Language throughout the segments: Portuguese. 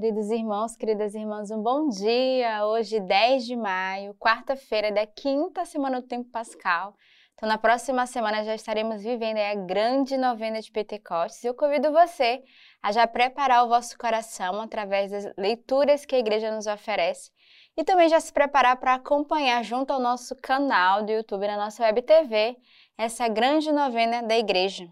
Queridos irmãos, queridas irmãs, um bom dia! Hoje, 10 de maio, quarta-feira da quinta semana do tempo pascal. Então, na próxima semana já estaremos vivendo a grande novena de Pentecostes. Eu convido você a já preparar o vosso coração através das leituras que a igreja nos oferece e também já se preparar para acompanhar junto ao nosso canal do YouTube, na nossa web TV, essa grande novena da igreja.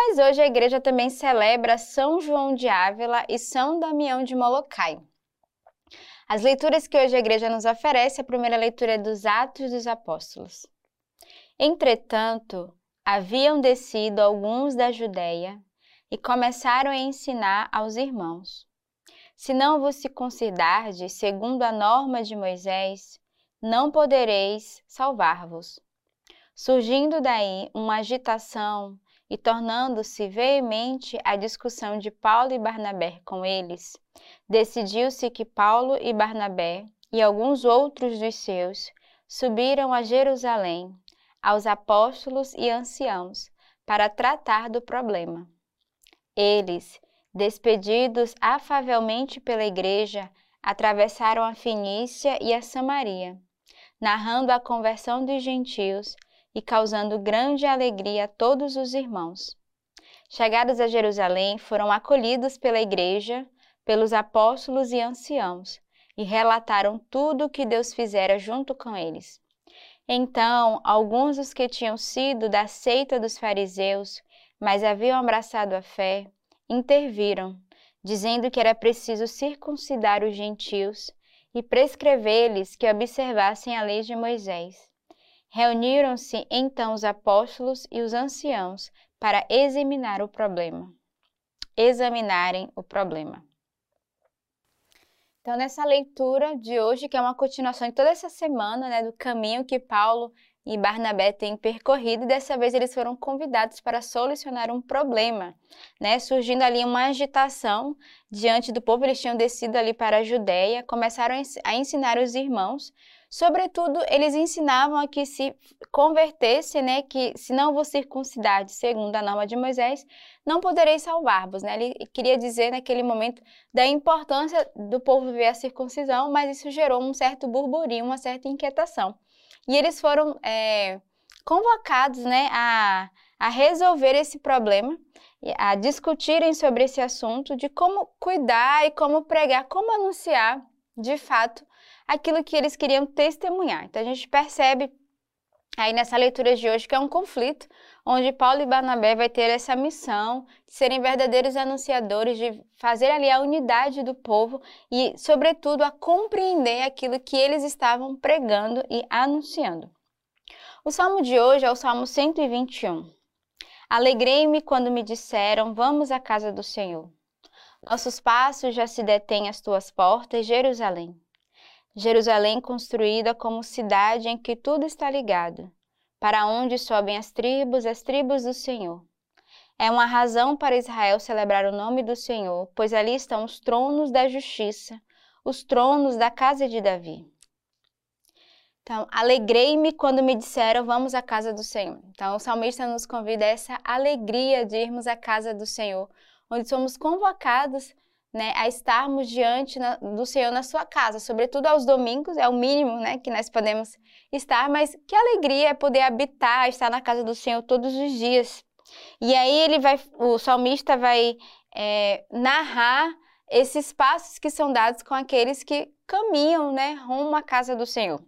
Mas hoje a igreja também celebra São João de Ávila e São Damião de Molokai. As leituras que hoje a igreja nos oferece, a primeira leitura é dos Atos dos Apóstolos. Entretanto, haviam descido alguns da Judéia e começaram a ensinar aos irmãos: Se não vos circuncidardes segundo a norma de Moisés, não podereis salvar-vos. Surgindo daí uma agitação e tornando-se veemente a discussão de Paulo e Barnabé com eles, decidiu-se que Paulo e Barnabé e alguns outros dos seus subiram a Jerusalém, aos apóstolos e anciãos, para tratar do problema. Eles, despedidos afavelmente pela igreja, atravessaram a Fenícia e a Samaria, narrando a conversão dos gentios e causando grande alegria a todos os irmãos. Chegados a Jerusalém, foram acolhidos pela igreja, pelos apóstolos e anciãos, e relataram tudo o que Deus fizera junto com eles. Então, alguns dos que tinham sido da seita dos fariseus, mas haviam abraçado a fé, interviram, dizendo que era preciso circuncidar os gentios e prescrever-lhes que observassem a lei de Moisés. Reuniram-se então os apóstolos e os anciãos para examinar o problema. Examinarem o problema. Então, nessa leitura de hoje, que é uma continuação de toda essa semana, né, do caminho que Paulo e Barnabé têm percorrido, e dessa vez eles foram convidados para solucionar um problema, né, surgindo ali uma agitação diante do povo, eles tinham descido ali para a Judéia, começaram a ensinar os irmãos Sobretudo, eles ensinavam a que se convertesse, né, que se não vos circuncidar, segundo a norma de Moisés, não podereis salvar-vos, né? Ele queria dizer naquele momento da importância do povo ver a circuncisão, mas isso gerou um certo burburinho, uma certa inquietação. E eles foram é, convocados, né, a, a resolver esse problema, a discutirem sobre esse assunto de como cuidar e como pregar, como anunciar de fato aquilo que eles queriam testemunhar. Então a gente percebe aí nessa leitura de hoje que é um conflito onde Paulo e Barnabé vai ter essa missão de serem verdadeiros anunciadores, de fazer ali a unidade do povo e, sobretudo, a compreender aquilo que eles estavam pregando e anunciando. O salmo de hoje é o Salmo 121. Alegrei-me quando me disseram: Vamos à casa do Senhor. Nossos passos já se detêm às tuas portas, Jerusalém. Jerusalém construída como cidade em que tudo está ligado, para onde sobem as tribos, as tribos do Senhor. É uma razão para Israel celebrar o nome do Senhor, pois ali estão os tronos da justiça, os tronos da casa de Davi. Então, alegrei-me quando me disseram, vamos à casa do Senhor. Então, o salmista nos convida a essa alegria de irmos à casa do Senhor, onde somos convocados né, a estarmos diante na, do Senhor na sua casa, sobretudo aos domingos, é o mínimo né, que nós podemos estar, mas que alegria é poder habitar, estar na casa do Senhor todos os dias. E aí ele vai, o salmista vai é, narrar esses passos que são dados com aqueles que caminham, né, rumo à casa do Senhor.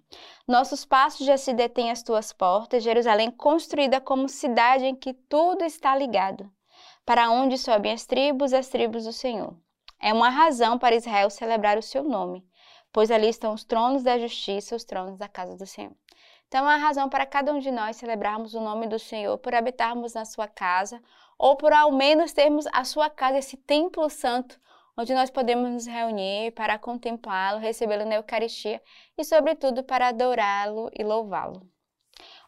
Nossos passos já se detêm às tuas portas, Jerusalém construída como cidade em que tudo está ligado, para onde sobem as tribos, as tribos do Senhor. É uma razão para Israel celebrar o seu nome, pois ali estão os tronos da justiça, os tronos da casa do Senhor. Então, é uma razão para cada um de nós celebrarmos o nome do Senhor, por habitarmos na sua casa, ou por ao menos termos a sua casa, esse templo santo, onde nós podemos nos reunir para contemplá-lo, recebê-lo na Eucaristia e, sobretudo, para adorá-lo e louvá-lo.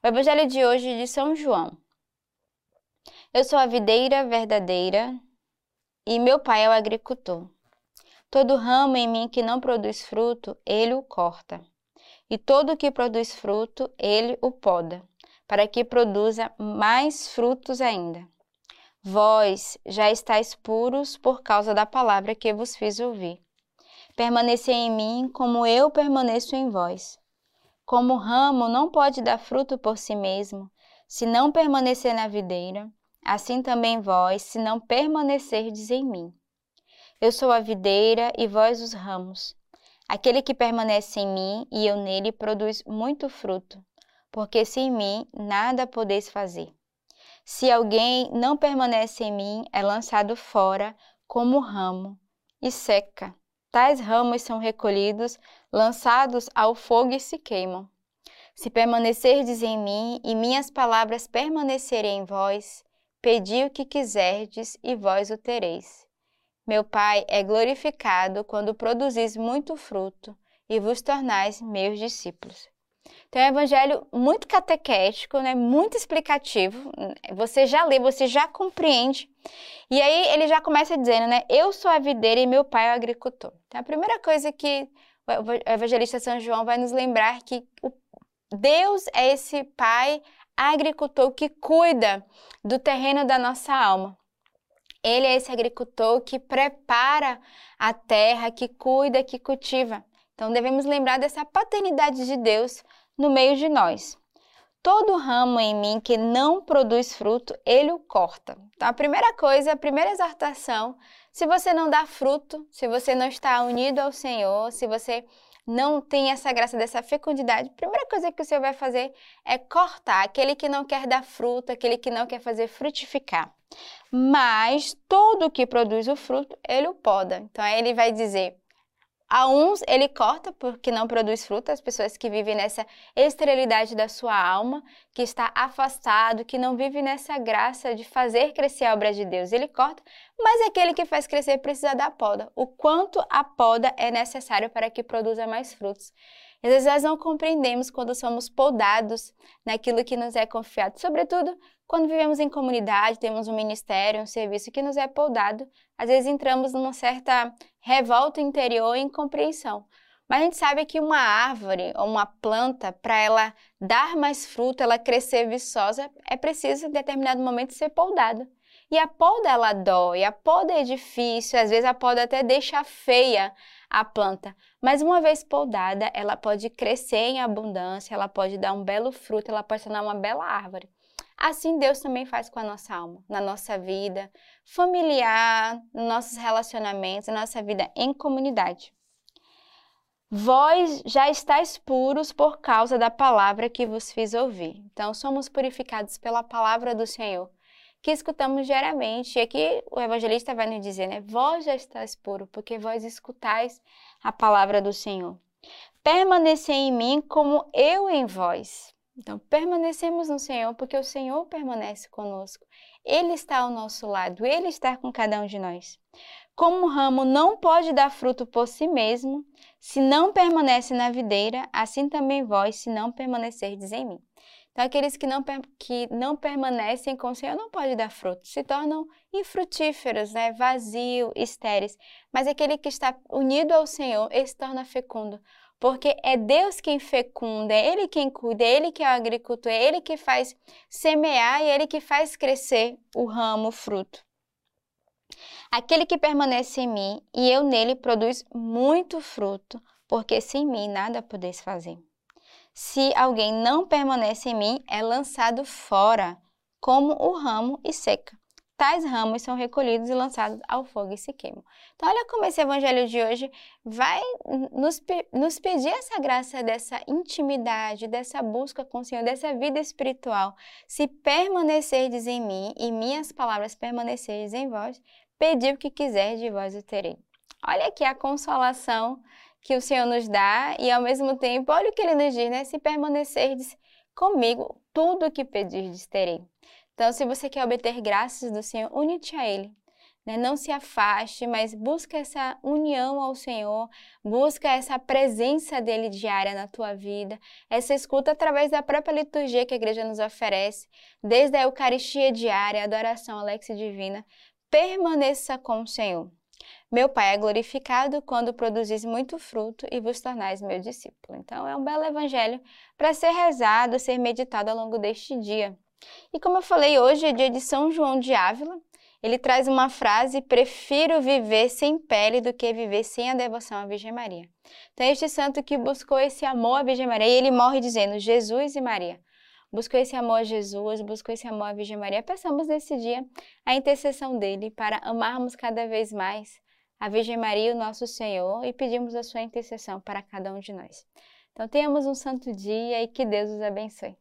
O Evangelho de hoje é de São João. Eu sou a videira verdadeira e meu pai é o agricultor. Todo ramo em mim que não produz fruto, ele o corta. E todo que produz fruto, ele o poda, para que produza mais frutos ainda. Vós já estáis puros por causa da palavra que vos fiz ouvir. Permanecer em mim como eu permaneço em vós. Como o ramo não pode dar fruto por si mesmo, se não permanecer na videira, assim também vós, se não permanecerdes em mim. Eu sou a videira e vós os ramos. Aquele que permanece em mim e eu nele produz muito fruto, porque sem mim nada podeis fazer. Se alguém não permanece em mim, é lançado fora como ramo e seca. Tais ramos são recolhidos, lançados ao fogo e se queimam. Se permanecerdes em mim e minhas palavras permanecerem em vós, pedi o que quiserdes e vós o tereis. Meu Pai é glorificado quando produzis muito fruto e vos tornais meus discípulos. Então, é um evangelho muito catequético, né? muito explicativo. Você já lê, você já compreende. E aí ele já começa dizendo, né? Eu sou a videira e meu pai é o agricultor. Então, a primeira coisa que o evangelista São João vai nos lembrar que o Deus é esse pai agricultor que cuida do terreno da nossa alma. Ele é esse agricultor que prepara a terra, que cuida, que cultiva. Então devemos lembrar dessa paternidade de Deus no meio de nós. Todo ramo em mim que não produz fruto, ele o corta. Então, a primeira coisa, a primeira exortação, se você não dá fruto, se você não está unido ao Senhor, se você não tem essa graça dessa fecundidade, a primeira coisa que o Senhor vai fazer é cortar aquele que não quer dar fruto, aquele que não quer fazer frutificar. Mas todo que produz o fruto, ele o poda. Então, ele vai dizer: a uns ele corta porque não produz fruto, as pessoas que vivem nessa esterilidade da sua alma, que está afastado, que não vive nessa graça de fazer crescer a obra de Deus. Ele corta, mas aquele que faz crescer precisa da poda. O quanto a poda é necessário para que produza mais frutos. Às vezes nós não compreendemos quando somos podados naquilo que nos é confiado, sobretudo quando vivemos em comunidade, temos um ministério, um serviço que nos é podado, às vezes entramos numa certa revolta interior e incompreensão. Mas a gente sabe que uma árvore ou uma planta, para ela dar mais fruto, ela crescer viçosa, é preciso em determinado momento ser podada. E a poda ela dói, a poda é difícil, às vezes a poda até deixa feia a planta, mas uma vez podada, ela pode crescer em abundância, ela pode dar um belo fruto, ela pode tornar uma bela árvore. Assim Deus também faz com a nossa alma, na nossa vida familiar, nos nossos relacionamentos, na nossa vida em comunidade. Vós já estáis puros por causa da palavra que vos fiz ouvir. Então, somos purificados pela palavra do Senhor, que escutamos diariamente. E aqui o evangelista vai nos dizer, né? Vós já estáis puro, porque vós escutais a palavra do Senhor. Permanecei em mim como eu em vós. Então, permanecemos no Senhor porque o Senhor permanece conosco. Ele está ao nosso lado, ele está com cada um de nós. Como o ramo não pode dar fruto por si mesmo, se não permanece na videira, assim também vós, se não permanecerdes em mim. Então, aqueles que não, que não permanecem com o Senhor não podem dar fruto, se tornam infrutíferos, né? vazio, estéreis. Mas aquele que está unido ao Senhor, ele se torna fecundo, porque é Deus quem fecunda, é Ele quem cuida, é Ele que é o agricultor, é Ele que faz semear e é Ele que faz crescer o ramo, o fruto. Aquele que permanece em mim e eu nele produz muito fruto, porque sem mim nada podeis fazer. Se alguém não permanece em mim, é lançado fora, como o ramo e seca tais ramos são recolhidos e lançados ao fogo e se queimam. Então, olha como esse evangelho de hoje vai nos, nos pedir essa graça dessa intimidade, dessa busca com o Senhor, dessa vida espiritual. Se permanecerdes em mim e minhas palavras permanecerdes em vós, pedi o que quiser de vós o terei. Olha aqui a consolação que o Senhor nos dá e ao mesmo tempo, olha o que ele nos diz, né? Se permanecerdes comigo, tudo o que pedirdes terei. Então, se você quer obter graças do Senhor, une-te a Ele. Né? Não se afaste, mas busca essa união ao Senhor, busca essa presença dele diária na tua vida, essa escuta através da própria liturgia que a igreja nos oferece, desde a Eucaristia diária, a adoração Alex Divina. Permaneça com o Senhor. Meu Pai é glorificado quando produzis muito fruto e vos tornais meu discípulo. Então, é um belo evangelho para ser rezado, ser meditado ao longo deste dia. E como eu falei, hoje é dia de São João de Ávila. ele traz uma frase: prefiro viver sem pele do que viver sem a devoção à Virgem Maria. Então, este santo que buscou esse amor à Virgem Maria, e ele morre dizendo: Jesus e Maria. Buscou esse amor a Jesus, buscou esse amor à Virgem Maria. Peçamos nesse dia a intercessão dele para amarmos cada vez mais a Virgem Maria, o nosso Senhor, e pedimos a sua intercessão para cada um de nós. Então, tenhamos um santo dia e que Deus os abençoe.